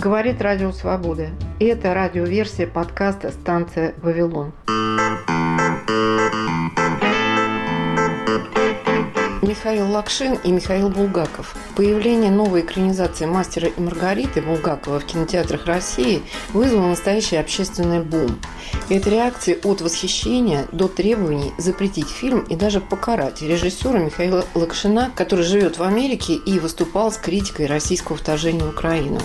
Говорит Радио Свобода. И это радиоверсия подкаста «Станция Вавилон». Михаил Лакшин и Михаил Булгаков. Появление новой экранизации «Мастера и Маргариты» Булгакова в кинотеатрах России вызвало настоящий общественный бум. Это реакция от восхищения до требований запретить фильм и даже покарать режиссера Михаила Лакшина, который живет в Америке и выступал с критикой российского вторжения в Украину.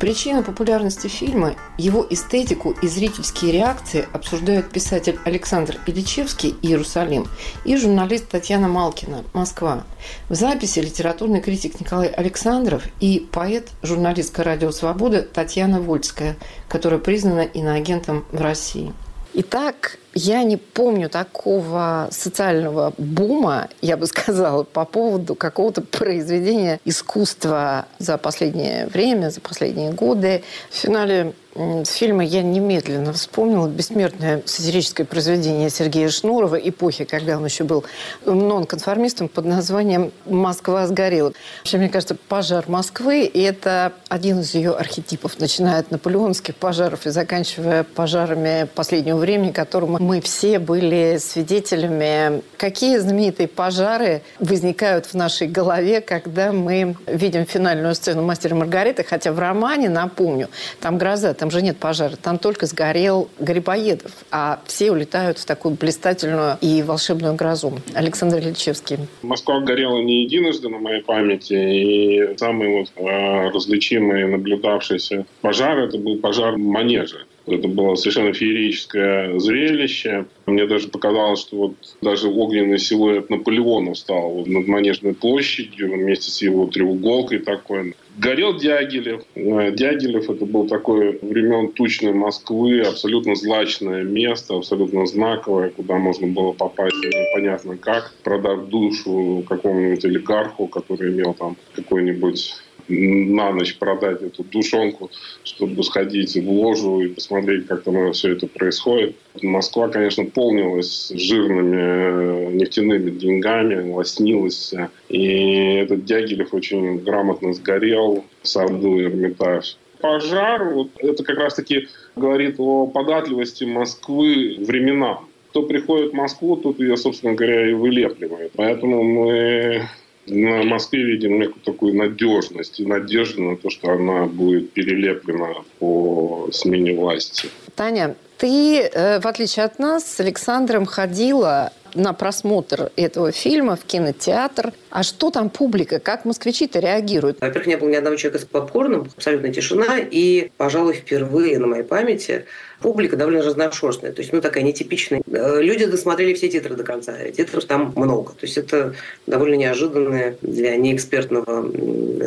Причина популярности фильма, его эстетику и зрительские реакции обсуждают писатель Александр Ильичевский «Иерусалим» и журналист Татьяна Малкина «Москва». В записи литературный критик Николай Александров и поэт, журналистка «Радио Свобода» Татьяна Вольская, которая признана иноагентом в России. Итак, я не помню такого социального бума, я бы сказала, по поводу какого-то произведения искусства за последнее время, за последние годы. В финале с фильма я немедленно вспомнила бессмертное сатирическое произведение Сергея Шнурова эпохи, когда он еще был нонконформистом под названием «Москва сгорела». Вообще, мне кажется, пожар Москвы – это один из ее архетипов, начиная от наполеонских пожаров и заканчивая пожарами последнего времени, которому мы все были свидетелями. Какие знаменитые пожары возникают в нашей голове, когда мы видим финальную сцену «Мастера Маргариты», хотя в романе, напомню, там гроза, там там же нет пожара, там только сгорел Грибоедов, а все улетают в такую блистательную и волшебную грозу. Александр Ильичевский. Москва горела не единожды на моей памяти, и самый вот э, различимый наблюдавшийся пожар, это был пожар манежа. Это было совершенно феерическое зрелище. Мне даже показалось, что вот даже огненный силуэт Наполеона встал вот над Манежной площадью вместе с его треуголкой такой. Горел Дягилев. Э, Дягилев это был такой времен тучной Москвы, абсолютно злачное место, абсолютно знаковое, куда можно было попасть непонятно как, продав душу какому-нибудь олигарху, который имел там какой-нибудь на ночь продать эту душонку, чтобы сходить в ложу и посмотреть, как там все это происходит. Москва, конечно, полнилась жирными э, нефтяными деньгами, лоснилась. И этот Дягилев очень грамотно сгорел, Сарду Эрмитаж. Пожар, вот это как раз-таки говорит о податливости Москвы временам. Кто приходит в Москву, тот ее, собственно говоря, и вылепливает. Поэтому мы на Москве видим некую такую надежность и надежду на то, что она будет перелеплена по смене власти. Таня, ты, э, в отличие от нас, с Александром ходила на просмотр этого фильма в кинотеатр. А что там публика? Как москвичи-то реагируют? Во-первых, не было ни одного человека с попкорном, абсолютная тишина. И, пожалуй, впервые на моей памяти публика довольно разношерстная. То есть, ну, такая нетипичная. Э, люди досмотрели все титры до конца. Титров там много. То есть, это довольно неожиданная для неэкспертного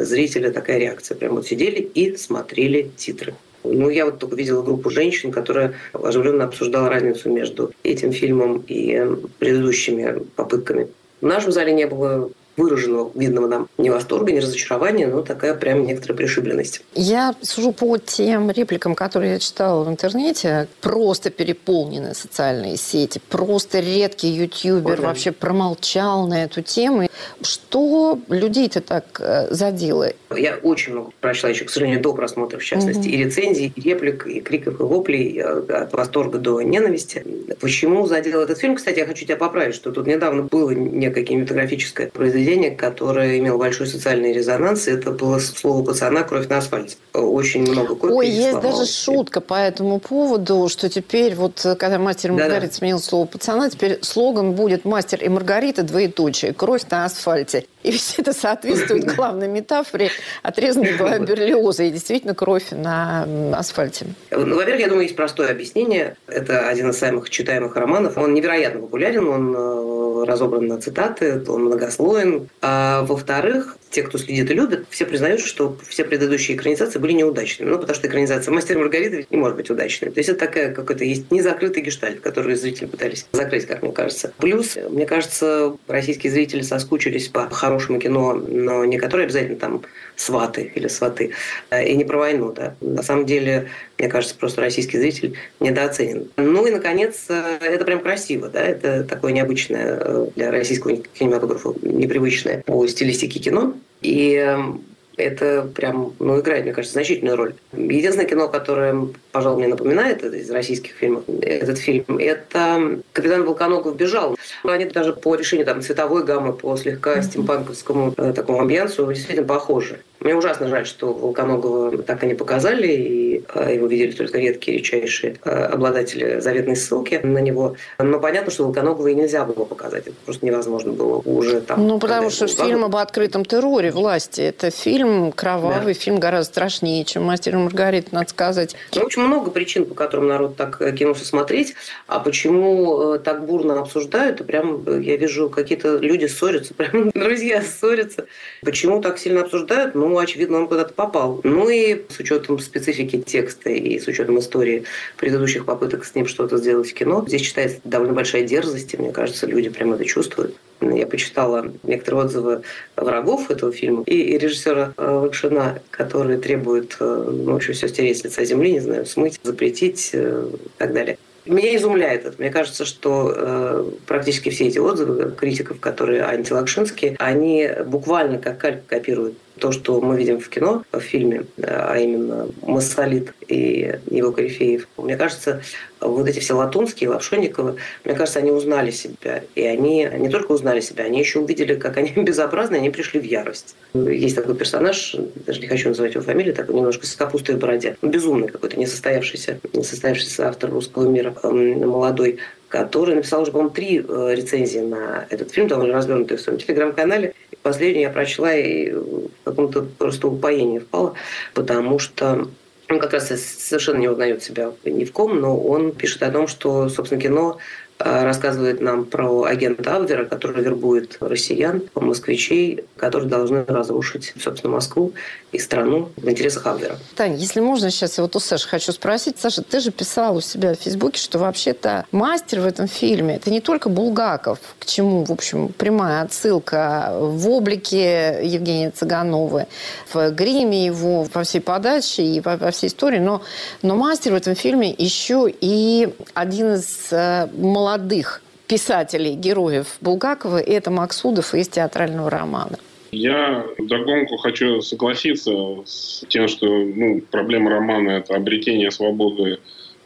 зрителя такая реакция. Прям вот сидели и смотрели титры. Ну, я вот только видела группу женщин, которая оживленно обсуждала разницу между этим фильмом и предыдущими попытками. В нашем зале не было выраженного, видного нам ни восторга, ни разочарования, но такая прям некоторая пришибленность. Я сужу по тем репликам, которые я читала в интернете. Просто переполнены социальные сети. Просто редкий ютубер вообще промолчал на эту тему. Что людей-то так э, задело? Я очень много прочла еще, к сожалению, до просмотра, в частности, угу. и рецензий, и реплик, и криков, и воплей, э, от восторга до ненависти. Почему задел этот фильм? Кстати, я хочу тебя поправить, что тут недавно было некое кинематографическое произведение произведение, которое имело большой социальный резонанс. Это было слово пацана «Кровь на асфальте». Очень много копий Ой, есть даже шутка по этому поводу, что теперь вот когда «Мастер и Маргарита» да, сменил слово «пацана», теперь слоган будет «Мастер и Маргарита, двоеточие, кровь на асфальте». И все это соответствует главной метафоре отрезанной была Берлиоза и действительно кровь на асфальте. Ну, во-первых, я думаю, есть простое объяснение. Это один из самых читаемых романов. Он невероятно популярен, он э, разобран на цитаты, он многослоен. А во-вторых, те, кто следит и любит, все признают, что все предыдущие экранизации были неудачными. Ну, потому что экранизация «Мастер Маргарита» не может быть удачной. То есть это такая какой-то есть незакрытый гештальт, который зрители пытались закрыть, как мне кажется. Плюс, мне кажется, российские зрители соскучились по хорошему кино, но не которые обязательно там сваты или сваты, а, и не про войну, да. На самом деле, мне кажется, просто российский зритель недооценен. Ну и, наконец, э, это прям красиво, да, это такое необычное э, для российского кинематографа, непривычное по стилистике кино. И эм, это прям, ну, играет, мне кажется, значительную роль. Единственное кино, которое, пожалуй, мне напоминает из российских фильмов, этот фильм, это «Капитан Волконогов бежал». Они даже по решению там, цветовой гаммы, по слегка стимпанковскому э, такому амбиансу действительно похожи. Мне ужасно жаль, что Волконогова так и не показали, и э, его видели только редкие, редчайшие э, обладатели заветной ссылки на него. Но понятно, что Волконогова и нельзя было показать. Это просто невозможно было уже там. Ну, потому что фильм об открытом терроре власти. Это фильм кровавый, да. фильм гораздо страшнее, чем «Мастер и Маргарита», надо сказать. Ну, очень много причин, по которым народ так э, кинулся смотреть. А почему так бурно обсуждают, и прям я вижу, какие-то люди ссорятся, прям друзья ссорятся. Почему так сильно обсуждают? Ну, очевидно, он куда-то попал. Ну и с учетом специфики текста и с учетом истории предыдущих попыток с ним что-то сделать в кино, здесь читается довольно большая дерзость, и мне кажется, люди прямо это чувствуют. Я почитала некоторые отзывы врагов этого фильма и режиссера э, Лакшина, которые требуют, э, ну, в общем, все стереть с лица земли, не знаю, смыть, запретить э, и так далее. Меня изумляет это. Мне кажется, что э, практически все эти отзывы критиков, которые антилакшинские, они буквально как кальк копируют то, что мы видим в кино, в фильме, а именно Массолит и его корифеев. Мне кажется, вот эти все Латунские, Лапшонниковы, мне кажется, они узнали себя. И они не только узнали себя, они еще увидели, как они безобразны, они пришли в ярость. Есть такой персонаж, даже не хочу называть его фамилию, такой немножко с капустой в бороде. Безумный какой-то, несостоявшийся, несостоявшийся автор русского мира, молодой, который написал уже, по-моему, три э, рецензии на этот фильм, довольно развернутые в своем телеграм-канале. Последнюю я прочла и в каком-то просто упоении впала, потому что он как раз совершенно не узнает себя ни в ком, но он пишет о том, что, собственно, кино рассказывает нам про агента Абвера, который вербует россиян, москвичей, которые должны разрушить, собственно, Москву и страну в интересах Абвера. Таня, если можно, сейчас я вот у Саши хочу спросить. Саша, ты же писал у себя в Фейсбуке, что вообще-то мастер в этом фильме – это не только Булгаков, к чему, в общем, прямая отсылка в облике Евгения Цыгановой, в гриме его, по всей подаче и по, всей истории, но, но мастер в этом фильме еще и один из э, молодых молодых писателей, героев Булгакова, и это Максудов из театрального романа. Я догонку хочу согласиться с тем, что ну, проблема романа – это обретение свободы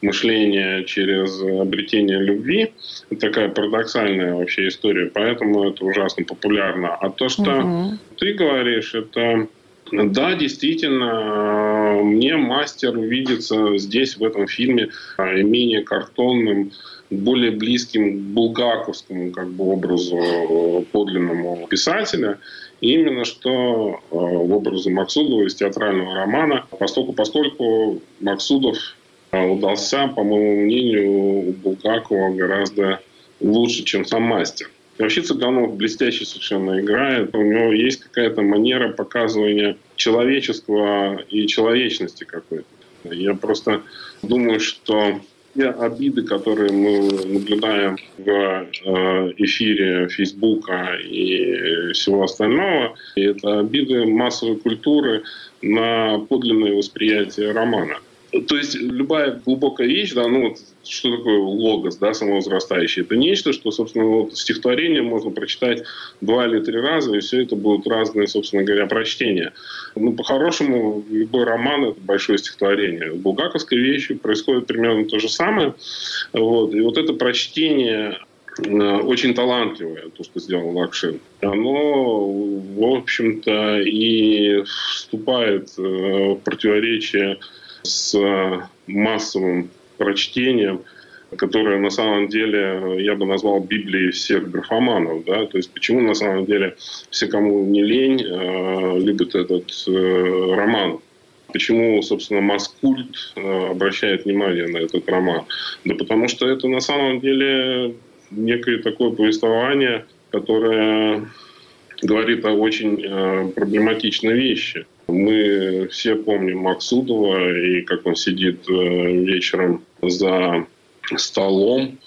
мышления через обретение любви. Это такая парадоксальная вообще история, поэтому это ужасно популярно. А то, что угу. ты говоришь, это да, действительно, мне мастер видится здесь, в этом фильме, менее картонным, более близким к булгаковскому как бы, образу э, подлинному писателя, именно что э, в образе Максудова из театрального романа, поскольку, поскольку Максудов э, удался, по моему мнению, у Булгакова гораздо лучше, чем сам мастер. Вообще Цыганов блестяще совершенно играет. У него есть какая-то манера показывания человеческого и человечности какой-то. Я просто думаю, что те обиды, которые мы наблюдаем в э, эфире Фейсбука и всего остального, это обиды массовой культуры на подлинное восприятие романа. То есть любая глубокая вещь, да, ну вот что такое логос, да, самовозрастающий? Это нечто, что, собственно, вот стихотворение можно прочитать два или три раза, и все это будут разные, собственно говоря, прочтения. Ну, по-хорошему, любой роман – это большое стихотворение. В булгаковской вещи происходит примерно то же самое. Вот. И вот это прочтение э, очень талантливое, то, что сделал Лакшин. Оно, в общем-то, и вступает э, в противоречие с массовым прочтением, которое на самом деле я бы назвал Библией всех графоманов. Да? То есть почему на самом деле все, кому не лень, э, любят этот э, роман. Почему, собственно, Маскульт э, обращает внимание на этот роман? Да потому что это на самом деле некое такое повествование, которое говорит о очень проблематичной вещи. Мы все помним Максудова и как он сидит э, вечером за столом,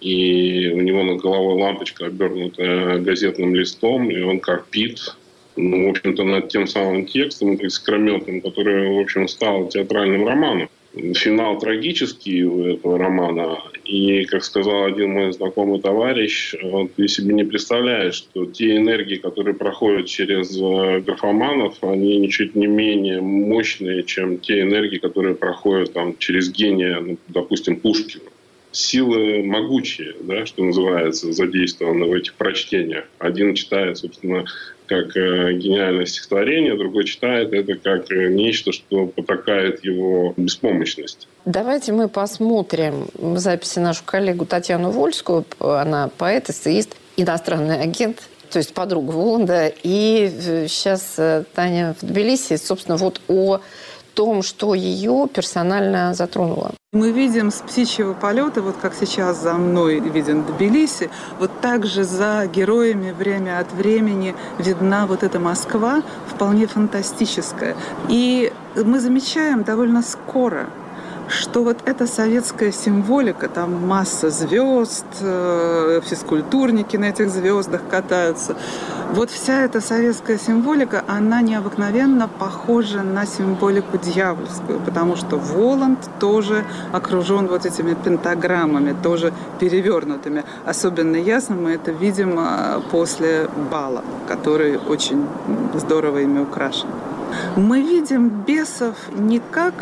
и у него над головой лампочка, обернутая газетным листом, и он корпит, ну, в общем-то, над тем самым текстом искрометным, который, в общем, стал театральным романом. Финал трагический у этого романа, и как сказал один мой знакомый товарищ, вот, ты себе не представляешь, что те энергии, которые проходят через э, графоманов, они ничуть не менее мощные, чем те энергии, которые проходят там, через гения, ну, допустим, Пушкина силы могучие, да, что называется, задействованы в этих прочтениях. Один читает, собственно, как э, гениальное стихотворение, другой читает это как э, нечто, что потакает его беспомощность. Давайте мы посмотрим записи нашу коллегу Татьяну Вольскую. Она поэт, эссеист, иностранный агент, то есть подруга Воланда. И сейчас э, Таня в Тбилиси, собственно, вот о том, что ее персонально затронуло. Мы видим с птичьего полета, вот как сейчас за мной виден Тбилиси, вот также за героями время от времени видна вот эта Москва, вполне фантастическая. И мы замечаем довольно скоро, что вот эта советская символика, там масса звезд, э, физкультурники на этих звездах катаются, вот вся эта советская символика, она необыкновенно похожа на символику дьявольскую, потому что Воланд тоже окружен вот этими пентаграммами, тоже перевернутыми. Особенно ясно мы это видим а, после бала, который очень здорово ими украшен. Мы видим бесов не как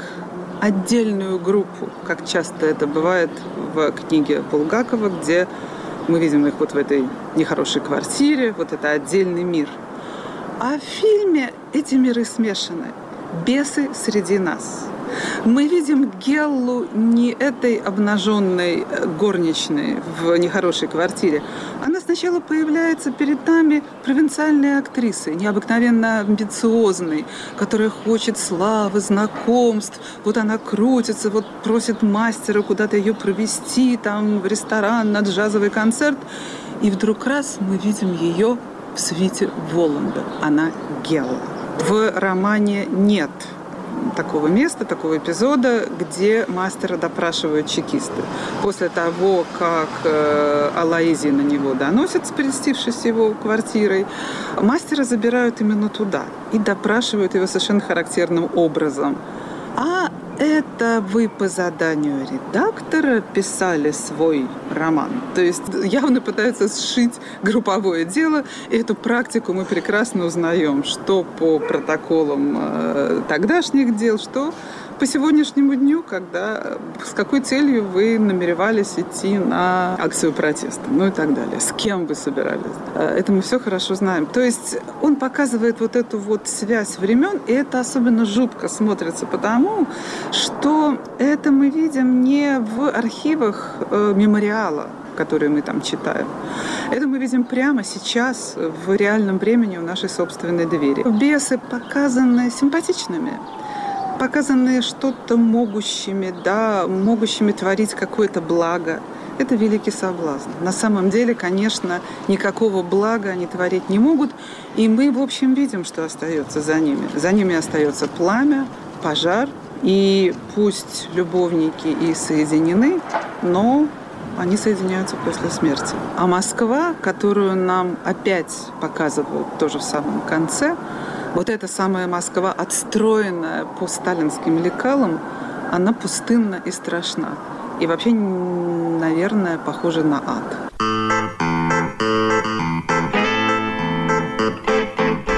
отдельную группу, как часто это бывает в книге Булгакова, где мы видим их вот в этой нехорошей квартире, вот это отдельный мир. А в фильме эти миры смешаны. Бесы среди нас. Мы видим Геллу не этой обнаженной э, горничной в нехорошей квартире. Она сначала появляется перед нами провинциальной актрисой, необыкновенно амбициозной, которая хочет славы, знакомств. Вот она крутится, вот просит мастера куда-то ее провести, там в ресторан, на джазовый концерт. И вдруг раз мы видим ее в свите Воланда. Она Гелла. В романе нет такого места, такого эпизода, где мастера допрашивают чекисты. После того, как э, Алаизи на него доносят, спрестившись его квартирой, мастера забирают именно туда и допрашивают его совершенно характерным образом. А это вы по заданию редактора писали свой роман. То есть явно пытаются сшить групповое дело. И эту практику мы прекрасно узнаем, что по протоколам э, тогдашних дел, что по сегодняшнему дню, когда с какой целью вы намеревались идти на акцию протеста, ну и так далее, с кем вы собирались. Э, это мы все хорошо знаем. То есть он показывает вот эту вот связь времен, и это особенно жутко смотрится потому, что это мы видим не в архивах э, мемориала, которые мы там читаем. Это мы видим прямо сейчас, в реальном времени у нашей собственной двери. Бесы показаны симпатичными показаны что-то могущими, да, могущими творить какое-то благо. Это великий соблазн. На самом деле, конечно, никакого блага они творить не могут. И мы, в общем, видим, что остается за ними. За ними остается пламя, пожар. И пусть любовники и соединены, но они соединяются после смерти. А Москва, которую нам опять показывают тоже в самом конце, вот эта самая Москва, отстроенная по сталинским лекалам, она пустынна и страшна. И вообще, наверное, похожа на ад.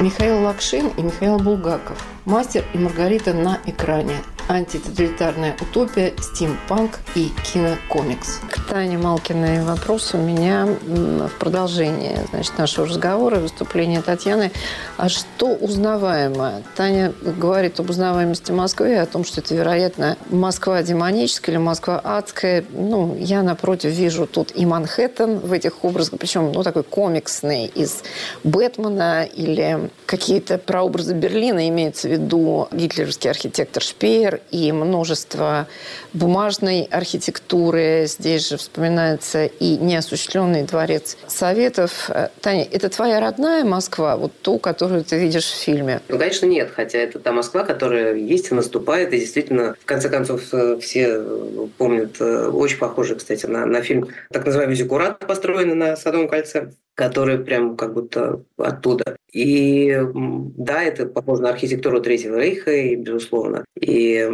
Михаил Лакшин и Михаил Булгаков. Мастер и Маргарита на экране антитоталитарная утопия, стимпанк и кинокомикс. К Тане Малкиной вопрос у меня в продолжении значит, нашего разговора, выступления Татьяны. А что узнаваемо? Таня говорит об узнаваемости Москвы, о том, что это, вероятно, Москва демоническая или Москва адская. Ну, я, напротив, вижу тут и Манхэттен в этих образах, причем, ну, такой комиксный из Бэтмена или какие-то прообразы Берлина, имеется в виду гитлеровский архитектор Шпеер и множество бумажной архитектуры. Здесь же вспоминается и неосуществленный дворец Советов. Э, Таня, это твоя родная Москва, вот ту, которую ты видишь в фильме? Ну, конечно, нет. Хотя это та Москва, которая есть и наступает. И действительно, в конце концов, э, все э, помнят, очень похоже, кстати, на, на фильм так называемый «Зиккурат», построенный на Садовом кольце который прям как будто оттуда. И да, это похоже на архитектуру Третьего Рейха, и, безусловно. И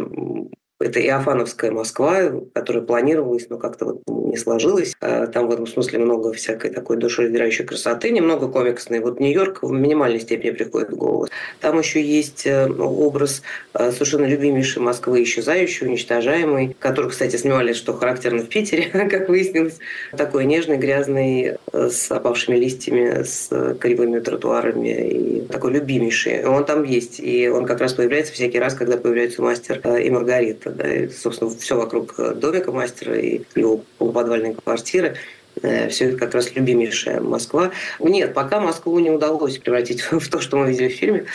Это Иофановская Москва, которая планировалась, но как-то вот не сложилось. А там в этом смысле много всякой такой душераздирающей красоты, немного комиксной. Вот Нью-Йорк в минимальной степени приходит в голову. Там еще есть э, образ э, совершенно любимейшей Москвы, исчезающей, уничтожаемой, который, кстати, снимали, что характерно в Питере, как выяснилось. Такой нежный, грязный, э, с опавшими листьями, с кривыми тротуарами и такой любимейший. Он там есть, и он как раз появляется всякий раз, когда появляется мастер и Маргарита да, и, собственно, все вокруг э, домика мастера и его полуподвальной квартиры. Э, все это как раз любимейшая Москва. Нет, пока Москву не удалось превратить в то, что мы видели в фильме.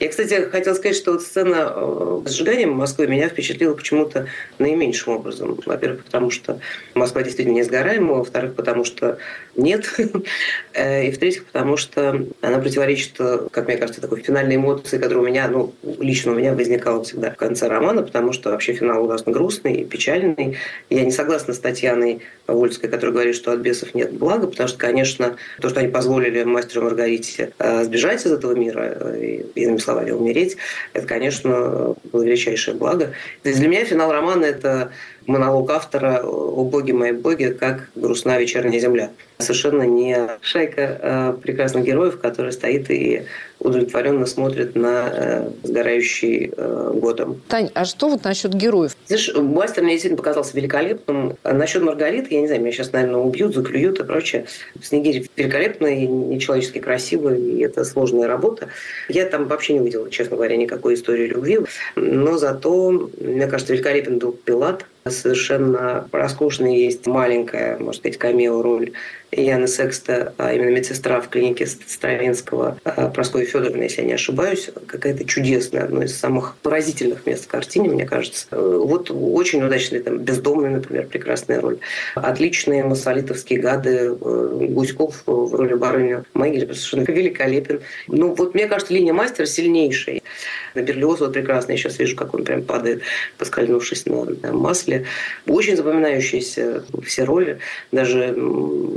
Я, кстати, хотела сказать, что вот сцена э, с сжиганием Москвы меня впечатлила почему-то наименьшим образом. Во-первых, потому что Москва действительно не сгораемая, во-вторых, потому что нет, э, и в-третьих, потому что она противоречит, как мне кажется, такой финальной эмоции, которая у меня, ну, лично у меня возникала всегда в конце романа, потому что вообще финал ужасно грустный и печальный. Я не согласна с Татьяной Вольской, которая говорит, что от бесов нет блага, потому что, конечно, то, что они позволили мастеру Маргарите э, сбежать из этого мира, и, словами умереть, это, конечно, было величайшее благо. То есть для меня финал романа – это монолог автора «О боги мои боги, как грустна вечерняя земля». Совершенно не шайка а прекрасных героев, которая стоит и удовлетворенно смотрит на э, сгорающий э, годом. Тань, а что вот насчет героев? Знаешь, мастер мне действительно показался великолепным. А насчет Маргариты, я не знаю, меня сейчас, наверное, убьют, заклюют и прочее. Снегирь великолепный, нечеловечески красивый, и это сложная работа. Я там вообще не увидела, честно говоря, никакой истории любви. Но зато, мне кажется, великолепен был Пилат, совершенно роскошная есть маленькая, может быть, камео-роль Яны Секста, а именно медсестра в клинике Стравинского, а, Прасковья Федоровна, если я не ошибаюсь, какая-то чудесная, одно из самых поразительных мест в картине, мне кажется. Вот очень удачный, там, бездомный, например, прекрасная роль. Отличные массолитовские гады, э, Гуськов в роли барыни Магель совершенно великолепен. Ну, вот мне кажется, линия мастера сильнейшая. На Берлиоз вот прекрасно, я сейчас вижу, как он прям падает, поскользнувшись на, на масле. Очень запоминающиеся все роли. Даже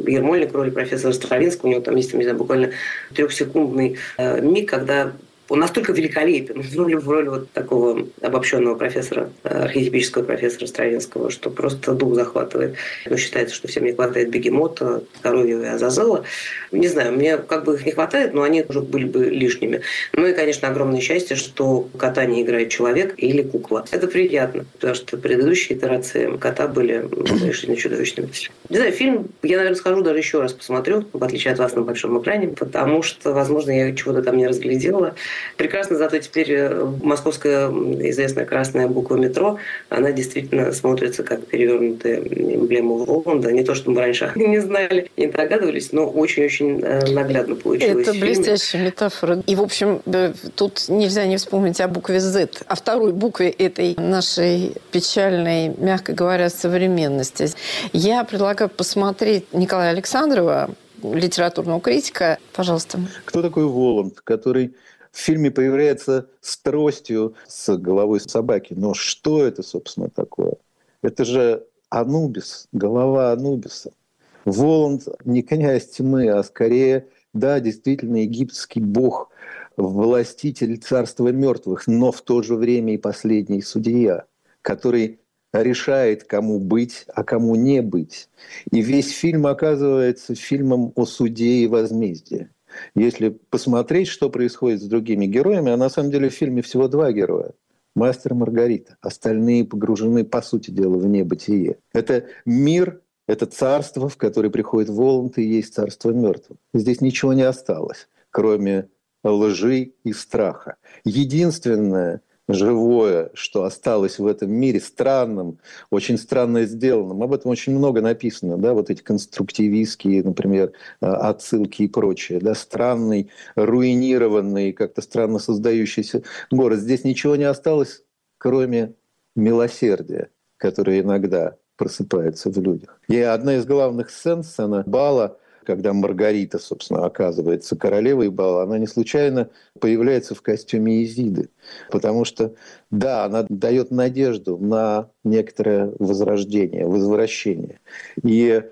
Ермольник, роль профессора Стравинского, у него там есть, не знаю, буквально трехсекундный э, миг, когда он настолько великолепен в роли, в роли вот такого обобщенного профессора, э, архетипического профессора Стравинского, что просто дух захватывает. Но считается, что всем не хватает бегемота, здоровья и Азазела. Не знаю, мне как бы их не хватает, но они уже были бы лишними. Ну и, конечно, огромное счастье, что кота не играет человек или кукла. Это приятно, потому что предыдущие итерации кота были совершенно чудовищными. Не знаю, фильм я, наверное, схожу даже еще раз посмотрю, в отличие от вас на большом экране, потому что, возможно, я чего-то там не разглядела. Прекрасно, зато теперь э, московская известная красная буква метро, она действительно смотрится как перевернутая эмблема Воланда. Не то, что мы раньше не знали, не догадывались, но очень-очень э, наглядно получилось. Это блестящая метафора. И, в общем, тут нельзя не вспомнить о букве Z, о второй букве этой нашей печальной, мягко говоря, современности. Я предлагаю посмотреть Николая Александрова, литературного критика. Пожалуйста. Кто такой Воланд, который в фильме появляется с тростью, с головой собаки. Но что это, собственно, такое? Это же Анубис, голова Анубиса. Воланд не князь тьмы, а скорее, да, действительно, египетский бог, властитель царства мертвых, но в то же время и последний судья, который решает, кому быть, а кому не быть. И весь фильм оказывается фильмом о суде и возмездии. Если посмотреть, что происходит с другими героями, а на самом деле в фильме всего два героя. Мастер Маргарита. Остальные погружены, по сути дела, в небытие. Это мир, это царство, в которое приходит Воланд, и есть царство мертвых. Здесь ничего не осталось, кроме лжи и страха. Единственное, живое, что осталось в этом мире, странным, очень странно сделанным. Об этом очень много написано, да, вот эти конструктивистские, например, а, отсылки и прочее, да, странный, руинированный, как-то странно создающийся город. Здесь ничего не осталось, кроме милосердия, которое иногда просыпается в людях. И одна из главных сцен, сцена бала, когда Маргарита, собственно, оказывается королевой бала, она не случайно появляется в костюме Изиды. Потому что, да, она дает надежду на некоторое возрождение, возвращение. И э,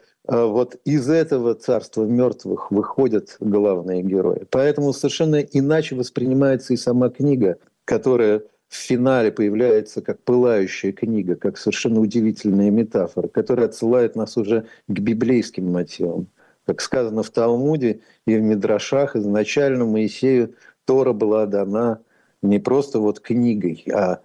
вот из этого царства мертвых выходят главные герои. Поэтому совершенно иначе воспринимается и сама книга, которая в финале появляется как пылающая книга, как совершенно удивительная метафора, которая отсылает нас уже к библейским мотивам. Как сказано в Талмуде и в Мидрашах, изначально Моисею Тора была дана не просто вот книгой, а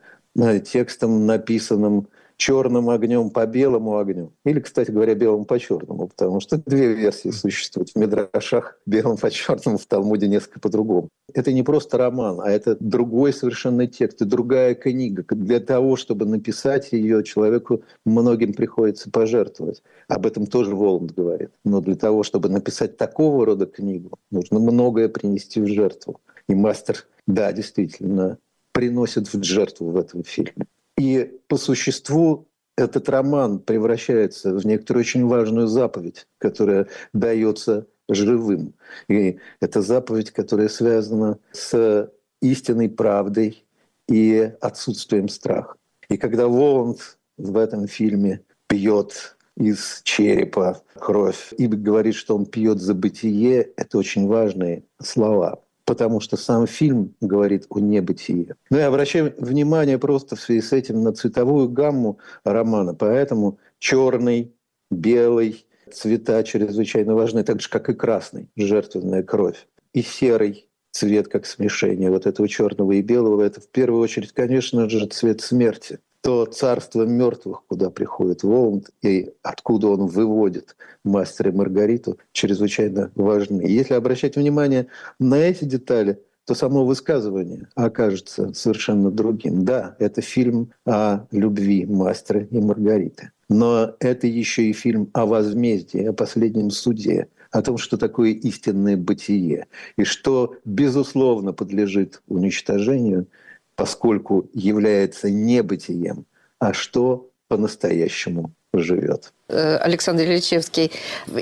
текстом, написанным черным огнем по белому огню. Или, кстати говоря, белым по черному, потому что две версии существуют. В Медрашах белым по черному, в Талмуде несколько по-другому. Это не просто роман, а это другой совершенно текст и другая книга. Для того, чтобы написать ее, человеку многим приходится пожертвовать. Об этом тоже Воланд говорит. Но для того, чтобы написать такого рода книгу, нужно многое принести в жертву. И мастер, да, действительно, приносит в жертву в этом фильме. И по существу этот роман превращается в некоторую очень важную заповедь, которая дается живым. И это заповедь, которая связана с истинной правдой и отсутствием страха. И когда Воланд в этом фильме пьет из черепа кровь и говорит, что он пьет за бытие, это очень важные слова потому что сам фильм говорит о небытии. Ну и обращаем внимание просто в связи с этим на цветовую гамму романа, поэтому черный, белый цвета чрезвычайно важны, так же, как и красный, жертвенная кровь, и серый цвет как смешение вот этого черного и белого. Это в первую очередь, конечно же, цвет смерти – то царство мертвых, куда приходит Воланд и откуда он выводит мастера Маргариту, чрезвычайно важны. если обращать внимание на эти детали, то само высказывание окажется совершенно другим. Да, это фильм о любви мастера и Маргариты. Но это еще и фильм о возмездии, о последнем суде, о том, что такое истинное бытие, и что, безусловно, подлежит уничтожению – поскольку является небытием, а что по-настоящему живет. Э, Александр Ильичевский,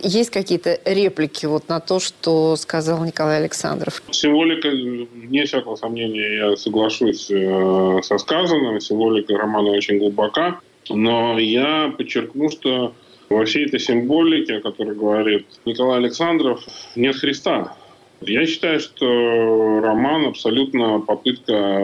есть какие-то реплики вот на то, что сказал Николай Александров? Символика, не всякого сомнения, я соглашусь э, со сказанным. Символика романа очень глубока. Но я подчеркну, что во всей этой символике, о которой говорит Николай Александров, нет Христа. Я считаю, что роман абсолютно попытка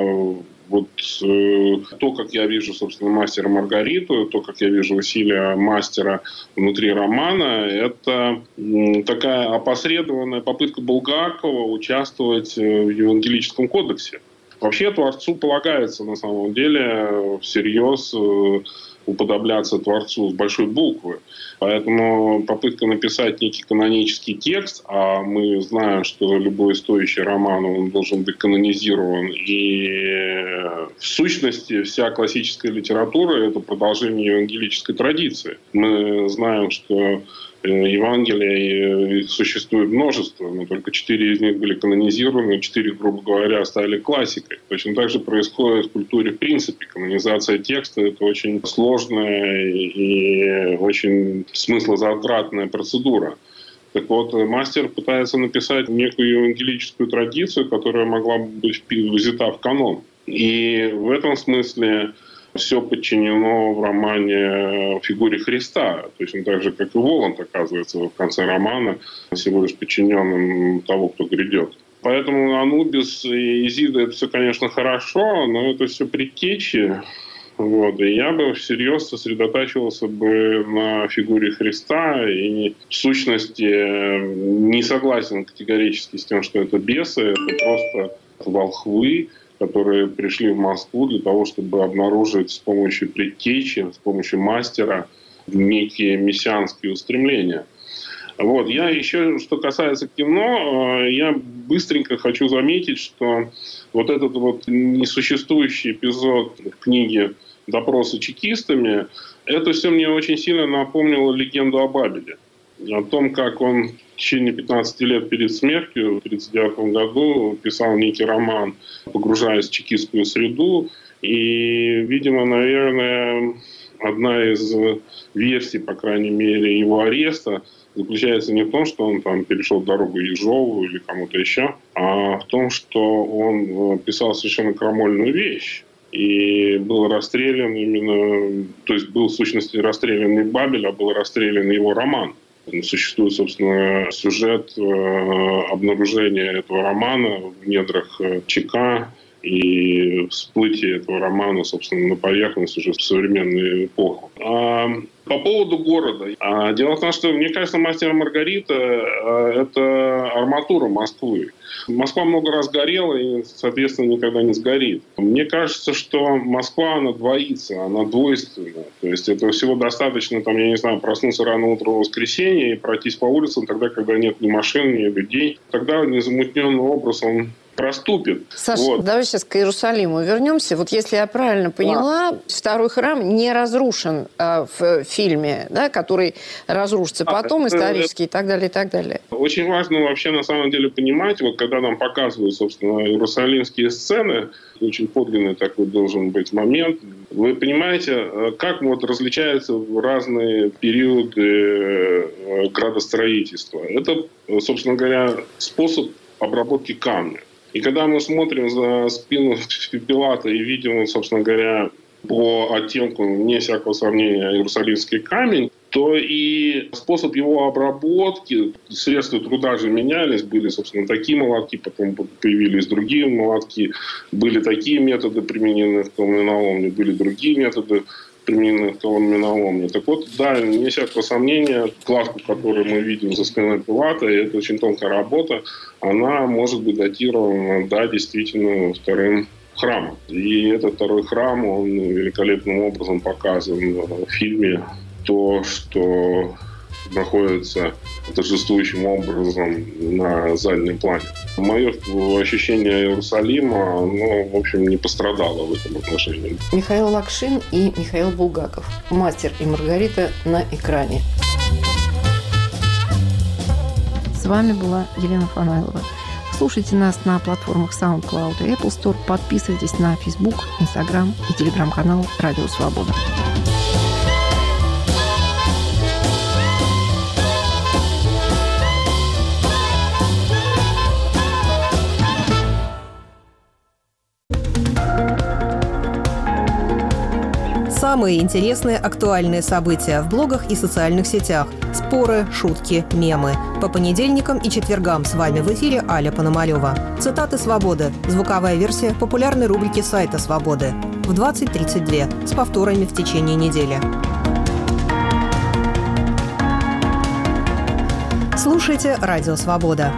вот э, то, как я вижу, собственно, мастера Маргариту, то, как я вижу усилия мастера внутри романа, это э, такая опосредованная попытка Булгакова участвовать э, в Евангелическом кодексе. Вообще Творцу полагается на самом деле всерьез э, уподобляться Творцу с большой буквы. Поэтому попытка написать некий канонический текст, а мы знаем, что любой стоящий роман он должен быть канонизирован, и в сущности вся классическая литература – это продолжение евангелической традиции. Мы знаем, что Евангелия их существует множество, но только четыре из них были канонизированы, четыре, грубо говоря, стали классикой. Точно так же происходит в культуре в принципе. Канонизация текста – это очень сложная и очень смыслозатратная процедура. Так вот, мастер пытается написать некую евангелическую традицию, которая могла бы быть взята в канон. И в этом смысле все подчинено в романе фигуре Христа, точно так же, как и Воланд оказывается в конце романа, всего лишь подчиненным того, кто грядет. Поэтому Анубис и Изида это все, конечно, хорошо, но это все предтечи. Вот. И я бы всерьез сосредотачивался бы на фигуре Христа и в сущности не согласен категорически с тем, что это бесы, это просто волхвы, которые пришли в Москву для того, чтобы обнаружить с помощью предтечи, с помощью мастера некие мессианские устремления. Вот. Я еще, что касается кино, э, я быстренько хочу заметить, что вот этот вот несуществующий эпизод в книге «Допросы чекистами», это все мне очень сильно напомнило легенду о Бабеле о том, как он в течение 15 лет перед смертью в 1939 году писал некий роман, погружаясь в чекистскую среду. И, видимо, наверное, одна из версий, по крайней мере, его ареста заключается не в том, что он там перешел дорогу Ежову или кому-то еще, а в том, что он писал совершенно крамольную вещь и был расстрелян именно, то есть был в сущности расстрелян не Бабель, а был расстрелян его роман. Существует, собственно, сюжет э, обнаружения этого романа в недрах э, ЧК и всплытие этого романа, собственно, на поверхность уже в современную эпоху. А по поводу города. А, дело в том, что, мне кажется, «Мастер Маргарита» – это арматура Москвы. Москва много раз горела и, соответственно, никогда не сгорит. Мне кажется, что Москва, она двоится, она двойственна. То есть это всего достаточно, там, я не знаю, проснуться рано утром в воскресенье и пройтись по улицам тогда, когда нет ни машин, ни людей. Тогда незамутненный образ, он проступит. Саша, вот. давай сейчас к Иерусалиму вернемся. Вот если я правильно поняла, да. второй храм не разрушен э, в фильме, да, который разрушится а, потом, это, исторически и так далее, и так далее. Очень важно вообще на самом деле понимать, вот когда нам показывают, собственно, иерусалимские сцены, очень подлинный такой должен быть момент. Вы понимаете, э, как вот различаются разные периоды э, градостроительства. Это, собственно говоря, способ обработки камня. И когда мы смотрим за спину Пилата и видим, собственно говоря, по оттенку, не всякого сомнения, Иерусалимский камень, то и способ его обработки, средства труда же менялись, были, собственно, такие молотки, потом появились другие молотки, были такие методы применены в каменоломне, были другие методы применены в каменоломне. Так вот, да, не всякого сомнения, кладку, которую мы видим за спиной Пилата, и это очень тонкая работа, она может быть датирована, да, действительно, вторым храмом. И этот второй храм, он великолепным образом показан в фильме то, что находится торжествующим образом на заднем плане. Мое ощущение Иерусалима, оно, в общем, не пострадало в этом отношении. Михаил Лакшин и Михаил Булгаков. Мастер и Маргарита на экране. С вами была Елена Фанайлова. Слушайте нас на платформах SoundCloud и Apple Store. Подписывайтесь на Facebook, Instagram и телеграм-канал «Радио Свобода». Самые интересные актуальные события в блогах и социальных сетях. Споры, шутки, мемы. По понедельникам и четвергам с вами в эфире Аля Пономарева. Цитаты «Свободы». Звуковая версия популярной рубрики сайта «Свободы». В 20.32 с повторами в течение недели. Слушайте «Радио Свобода».